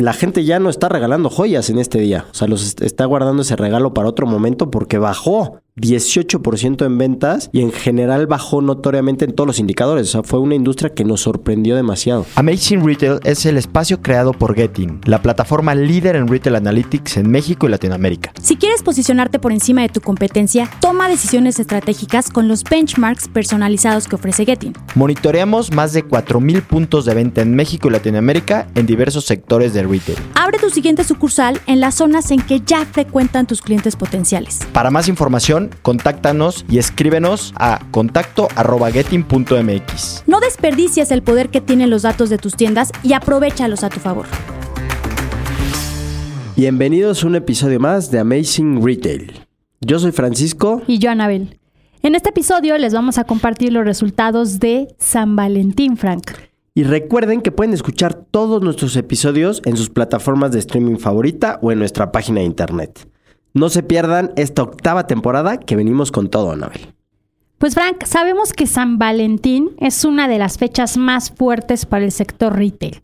la gente ya no está regalando joyas en este día. O sea, los est- está guardando ese regalo para otro momento porque bajó 18% en ventas y en general bajó notoriamente en todos los indicadores. O sea, fue una industria que nos sorprendió demasiado. Amazing Retail es el espacio creado por Getting, la plataforma líder en retail analytics en México y Latinoamérica. Si quieres posicionarte por encima de tu competencia, toma decisiones estratégicas con los benchmarks personalizados que ofrece Getting. Monitoreamos más de 4.000 puntos de venta en México y Latinoamérica en diversos sectores del retail. Abre tu siguiente sucursal en las zonas en que ya frecuentan tus clientes potenciales. Para más información, contáctanos y escríbenos a contacto@getting.mx. No desperdicies el poder que tienen los datos de tus tiendas y aprovechalos a tu favor. Bienvenidos a un episodio más de Amazing Retail. Yo soy Francisco. Y yo, Anabel. En este episodio les vamos a compartir los resultados de San Valentín, Frank. Y recuerden que pueden escuchar todos nuestros episodios en sus plataformas de streaming favorita o en nuestra página de internet. No se pierdan esta octava temporada que venimos con todo, Anabel. Pues Frank, sabemos que San Valentín es una de las fechas más fuertes para el sector retail.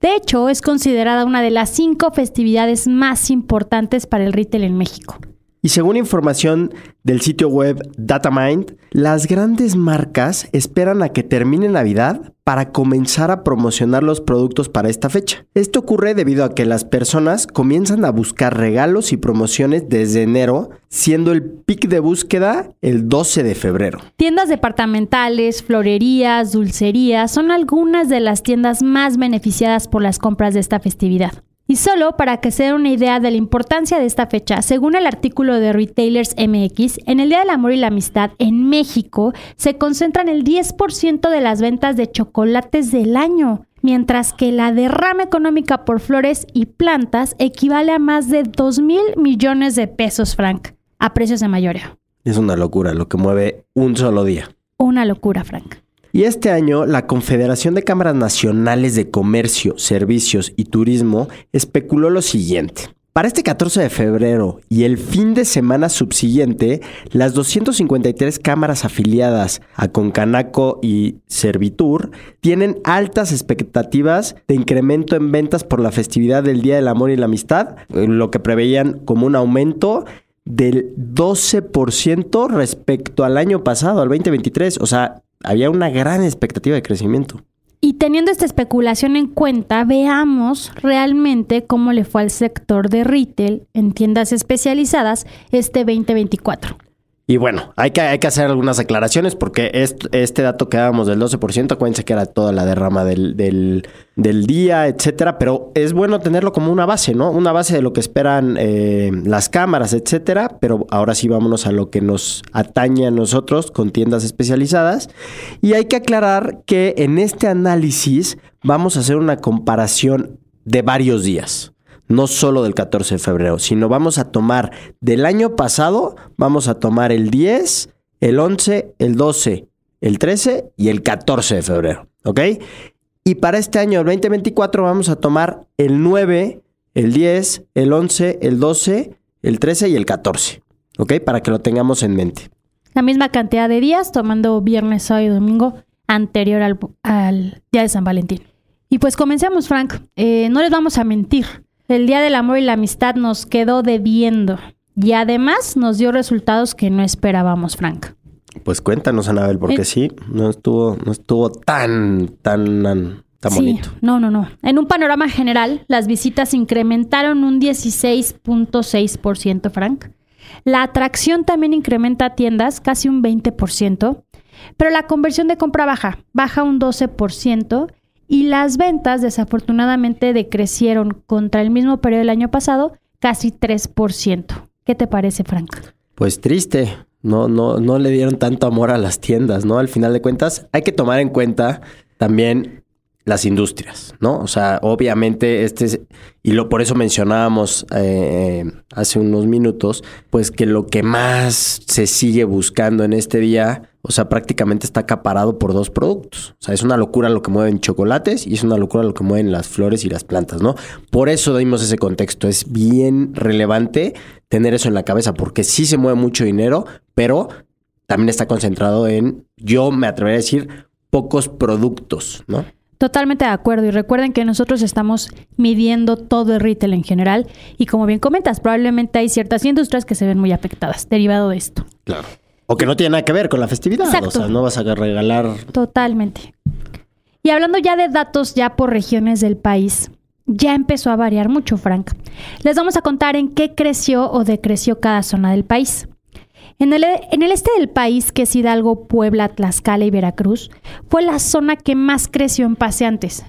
De hecho, es considerada una de las cinco festividades más importantes para el retail en México. Y según información del sitio web Datamind, las grandes marcas esperan a que termine Navidad para comenzar a promocionar los productos para esta fecha. Esto ocurre debido a que las personas comienzan a buscar regalos y promociones desde enero, siendo el pic de búsqueda el 12 de febrero. Tiendas departamentales, florerías, dulcerías son algunas de las tiendas más beneficiadas por las compras de esta festividad. Y solo para que se den una idea de la importancia de esta fecha, según el artículo de Retailers MX, en el Día del Amor y la Amistad en México se concentran el 10% de las ventas de chocolates del año, mientras que la derrama económica por flores y plantas equivale a más de 2 mil millones de pesos, Frank, a precios de mayoría. Es una locura lo que mueve un solo día. Una locura, Frank. Y este año, la Confederación de Cámaras Nacionales de Comercio, Servicios y Turismo especuló lo siguiente. Para este 14 de febrero y el fin de semana subsiguiente, las 253 cámaras afiliadas a Concanaco y Servitur tienen altas expectativas de incremento en ventas por la festividad del Día del Amor y la Amistad, lo que preveían como un aumento del 12% respecto al año pasado, al 2023. O sea, había una gran expectativa de crecimiento. Y teniendo esta especulación en cuenta, veamos realmente cómo le fue al sector de retail en tiendas especializadas este 2024. Y bueno, hay que, hay que hacer algunas aclaraciones porque est- este dato que dábamos del 12%, acuérdense que era toda la derrama del, del, del día, etcétera, pero es bueno tenerlo como una base, ¿no? Una base de lo que esperan eh, las cámaras, etcétera, pero ahora sí vámonos a lo que nos atañe a nosotros con tiendas especializadas. Y hay que aclarar que en este análisis vamos a hacer una comparación de varios días no solo del 14 de febrero, sino vamos a tomar del año pasado, vamos a tomar el 10, el 11, el 12, el 13 y el 14 de febrero, ¿ok? Y para este año, el 2024, vamos a tomar el 9, el 10, el 11, el 12, el 13 y el 14, ¿ok? Para que lo tengamos en mente. La misma cantidad de días, tomando viernes, sábado y domingo anterior al, al Día de San Valentín. Y pues comencemos, Frank. Eh, no les vamos a mentir. El Día del Amor y la Amistad nos quedó debiendo. Y además nos dio resultados que no esperábamos, Frank. Pues cuéntanos, Anabel, porque Eh. sí, no estuvo, no estuvo tan, tan, tan, sí, bonito. no, no, no. En un panorama general, las visitas incrementaron un 16.6%, Frank. La atracción también incrementa a tiendas casi un 20%, pero la conversión de compra baja, baja un 12% y las ventas desafortunadamente decrecieron contra el mismo periodo del año pasado casi 3%. ¿Qué te parece, Frank? Pues triste. No, no, no le dieron tanto amor a las tiendas, ¿no? Al final de cuentas, hay que tomar en cuenta también las industrias, ¿no? O sea, obviamente este es, y lo por eso mencionábamos eh, hace unos minutos, pues que lo que más se sigue buscando en este día, o sea, prácticamente está acaparado por dos productos. O sea, es una locura lo que mueven chocolates y es una locura lo que mueven las flores y las plantas, ¿no? Por eso dimos ese contexto. Es bien relevante tener eso en la cabeza, porque sí se mueve mucho dinero, pero también está concentrado en, yo me atrevería a decir, pocos productos, ¿no? Totalmente de acuerdo y recuerden que nosotros estamos midiendo todo el retail en general y como bien comentas, probablemente hay ciertas industrias que se ven muy afectadas derivado de esto. Claro. O que no tiene nada que ver con la festividad. Exacto. O sea, no vas a regalar. Totalmente. Y hablando ya de datos ya por regiones del país, ya empezó a variar mucho, Frank. Les vamos a contar en qué creció o decreció cada zona del país. En el, en el, este del país, que es Hidalgo, Puebla, Tlaxcala y Veracruz, fue la zona que más creció en paseantes.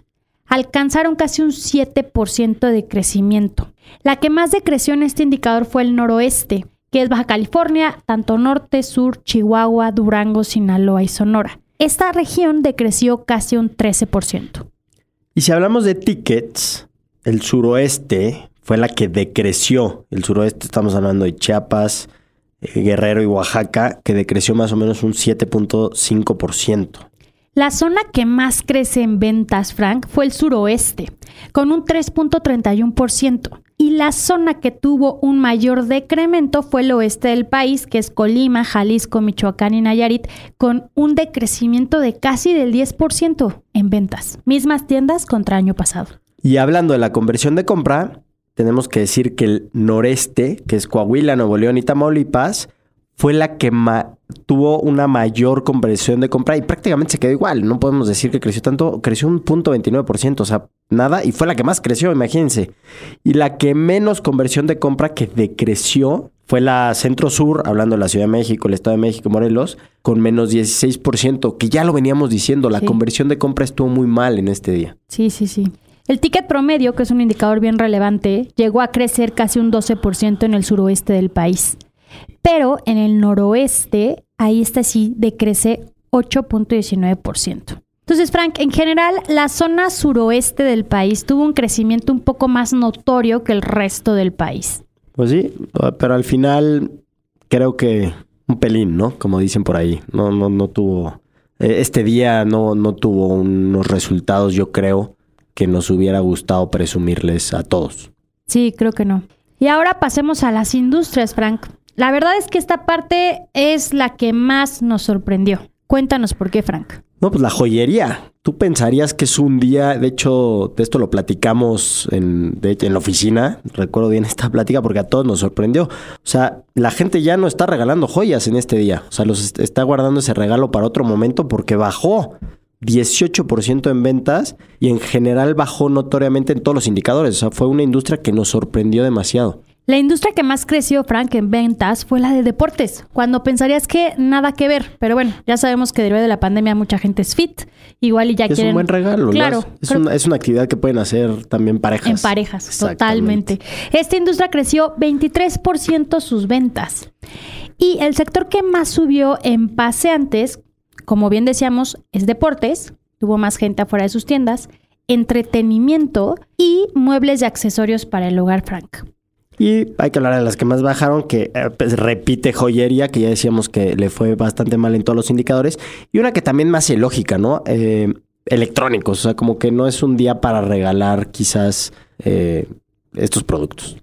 Alcanzaron casi un 7% de crecimiento. La que más decreció en este indicador fue el noroeste, que es Baja California, tanto norte, sur, Chihuahua, Durango, Sinaloa y Sonora. Esta región decreció casi un 13%. Y si hablamos de tickets, el suroeste fue la que decreció. El suroeste estamos hablando de Chiapas, eh, Guerrero y Oaxaca, que decreció más o menos un 7.5%. La zona que más crece en ventas, Frank, fue el suroeste, con un 3.31%. Y la zona que tuvo un mayor decremento fue el oeste del país, que es Colima, Jalisco, Michoacán y Nayarit, con un decrecimiento de casi del 10% en ventas. Mismas tiendas contra año pasado. Y hablando de la conversión de compra, tenemos que decir que el noreste, que es Coahuila, Nuevo León y Tamaulipas, fue la que tuvo una mayor conversión de compra y prácticamente se quedó igual. No podemos decir que creció tanto, creció un punto 29%, o sea, nada, y fue la que más creció, imagínense. Y la que menos conversión de compra que decreció fue la Centro Sur, hablando de la Ciudad de México, el Estado de México, Morelos, con menos 16%, que ya lo veníamos diciendo, la Sí. conversión de compra estuvo muy mal en este día. Sí, sí, sí. El ticket promedio, que es un indicador bien relevante, llegó a crecer casi un 12% en el suroeste del país. Pero en el noroeste, ahí está sí, decrece 8.19%. Entonces, Frank, en general, la zona suroeste del país tuvo un crecimiento un poco más notorio que el resto del país. Pues sí, pero al final creo que un pelín, ¿no? Como dicen por ahí. No, no, no tuvo. eh, Este día no, no tuvo unos resultados, yo creo, que nos hubiera gustado presumirles a todos. Sí, creo que no. Y ahora pasemos a las industrias, Frank. La verdad es que esta parte es la que más nos sorprendió. Cuéntanos por qué, Frank. No, pues la joyería. Tú pensarías que es un día, de hecho, de esto lo platicamos en, de- en la oficina, recuerdo bien esta plática porque a todos nos sorprendió. O sea, la gente ya no está regalando joyas en este día, o sea, los est- está guardando ese regalo para otro momento porque bajó 18% en ventas y en general bajó notoriamente en todos los indicadores. O sea, fue una industria que nos sorprendió demasiado. La industria que más creció, Frank, en ventas fue la de deportes, cuando pensarías que nada que ver. Pero bueno, ya sabemos que debido de la pandemia mucha gente es fit, igual y ya es quieren... un buen regalo, ¿no? Claro, Es, creo- una, es una actividad que pueden hacer también parejas. En parejas, totalmente. Esta industria creció 23% sus ventas. Y el sector que más subió en paseantes, como bien decíamos, es deportes, tuvo más gente afuera de sus tiendas, entretenimiento y muebles y accesorios para el hogar, Frank. Y hay que hablar de las que más bajaron, que eh, pues, repite joyería, que ya decíamos que le fue bastante mal en todos los indicadores. Y una que también hace lógica, ¿no? Eh, electrónicos, o sea, como que no es un día para regalar quizás eh, estos productos.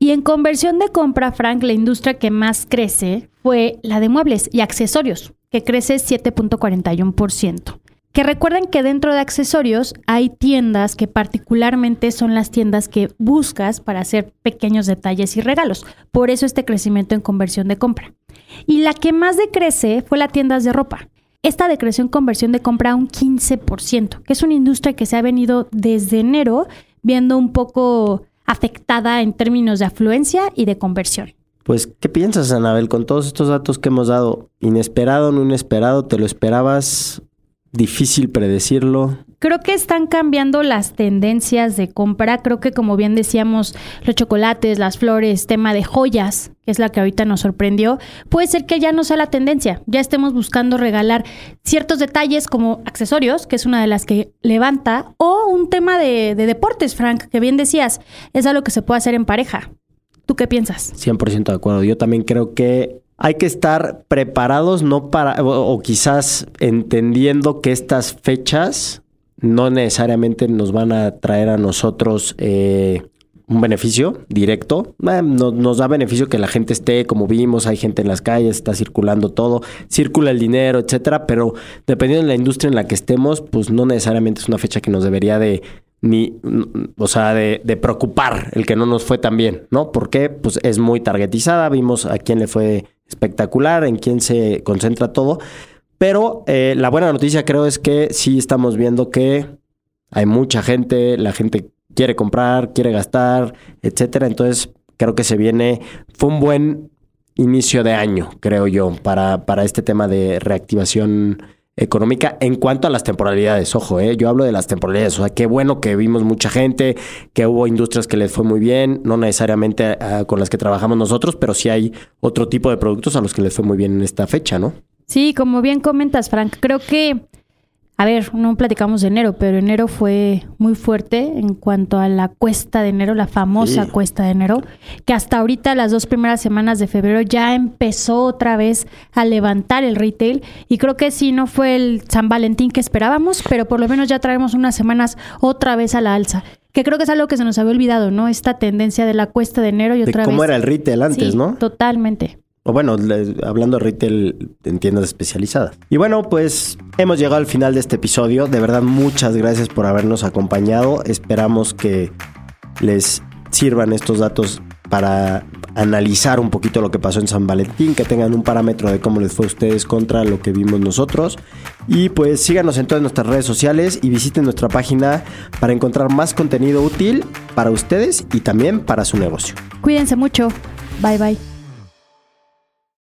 Y en conversión de compra, Frank, la industria que más crece fue la de muebles y accesorios, que crece 7.41%. Que recuerden que dentro de accesorios hay tiendas que particularmente son las tiendas que buscas para hacer pequeños detalles y regalos. Por eso este crecimiento en conversión de compra. Y la que más decrece fue la tiendas de ropa. Esta decreció en conversión de compra un 15%, que es una industria que se ha venido desde enero viendo un poco afectada en términos de afluencia y de conversión. Pues, ¿qué piensas, Anabel, con todos estos datos que hemos dado? ¿Inesperado, no inesperado? ¿Te lo esperabas? ¿Difícil predecirlo? Creo que están cambiando las tendencias de compra. Creo que como bien decíamos, los chocolates, las flores, tema de joyas, que es la que ahorita nos sorprendió, puede ser que ya no sea la tendencia. Ya estemos buscando regalar ciertos detalles como accesorios, que es una de las que levanta, o un tema de, de deportes, Frank, que bien decías, es algo que se puede hacer en pareja. ¿Tú qué piensas? 100% de acuerdo. Yo también creo que hay que estar preparados, no para, o, o quizás entendiendo que estas fechas no necesariamente nos van a traer a nosotros eh, un beneficio directo. Eh, no- nos da beneficio que la gente esté, como vimos, hay gente en las calles, está circulando todo, circula el dinero, etcétera, pero dependiendo de la industria en la que estemos, pues no necesariamente es una fecha que nos debería de ni, o sea, de, de preocupar el que no nos fue tan bien, ¿no? Porque pues es muy targetizada, vimos a quién le fue espectacular, en quién se concentra todo, pero eh, la buena noticia creo es que sí estamos viendo que hay mucha gente, la gente quiere comprar, quiere gastar, etcétera. Entonces, creo que se viene, fue un buen inicio de año, creo yo, para, para este tema de reactivación económica en cuanto a las temporalidades. Ojo, eh, yo hablo de las temporalidades. O sea, qué bueno que vimos mucha gente, que hubo industrias que les fue muy bien, no necesariamente ah, con las que trabajamos nosotros, pero sí hay otro tipo de productos a los que les fue muy bien en esta fecha, ¿no? Sí, como bien comentas, Frank, creo que, a ver, no platicamos de enero, pero enero fue muy fuerte en cuanto a la cuesta de enero, la famosa Sí. cuesta de enero, que hasta ahorita las dos primeras semanas de febrero ya empezó otra vez a levantar el retail y creo que sí, no fue el San Valentín que esperábamos, pero por lo menos ya traemos unas semanas otra vez a la alza. Que creo que es algo que se nos había olvidado, ¿no? Esta tendencia de la cuesta de enero y De otra cómo vez. era el retail antes, Sí, ¿no? Totalmente. O bueno, le- hablando de retail en tiendas especializadas. Y bueno, pues hemos llegado al final de este episodio. De verdad, muchas gracias por habernos acompañado. Esperamos que les sirvan estos datos para analizar un poquito lo que pasó en San Valentín, que tengan un parámetro de cómo les fue a ustedes contra lo que vimos nosotros. Y pues síganos en todas nuestras redes sociales y visiten nuestra página para encontrar más contenido útil para ustedes y también para su negocio. Cuídense mucho. Bye bye.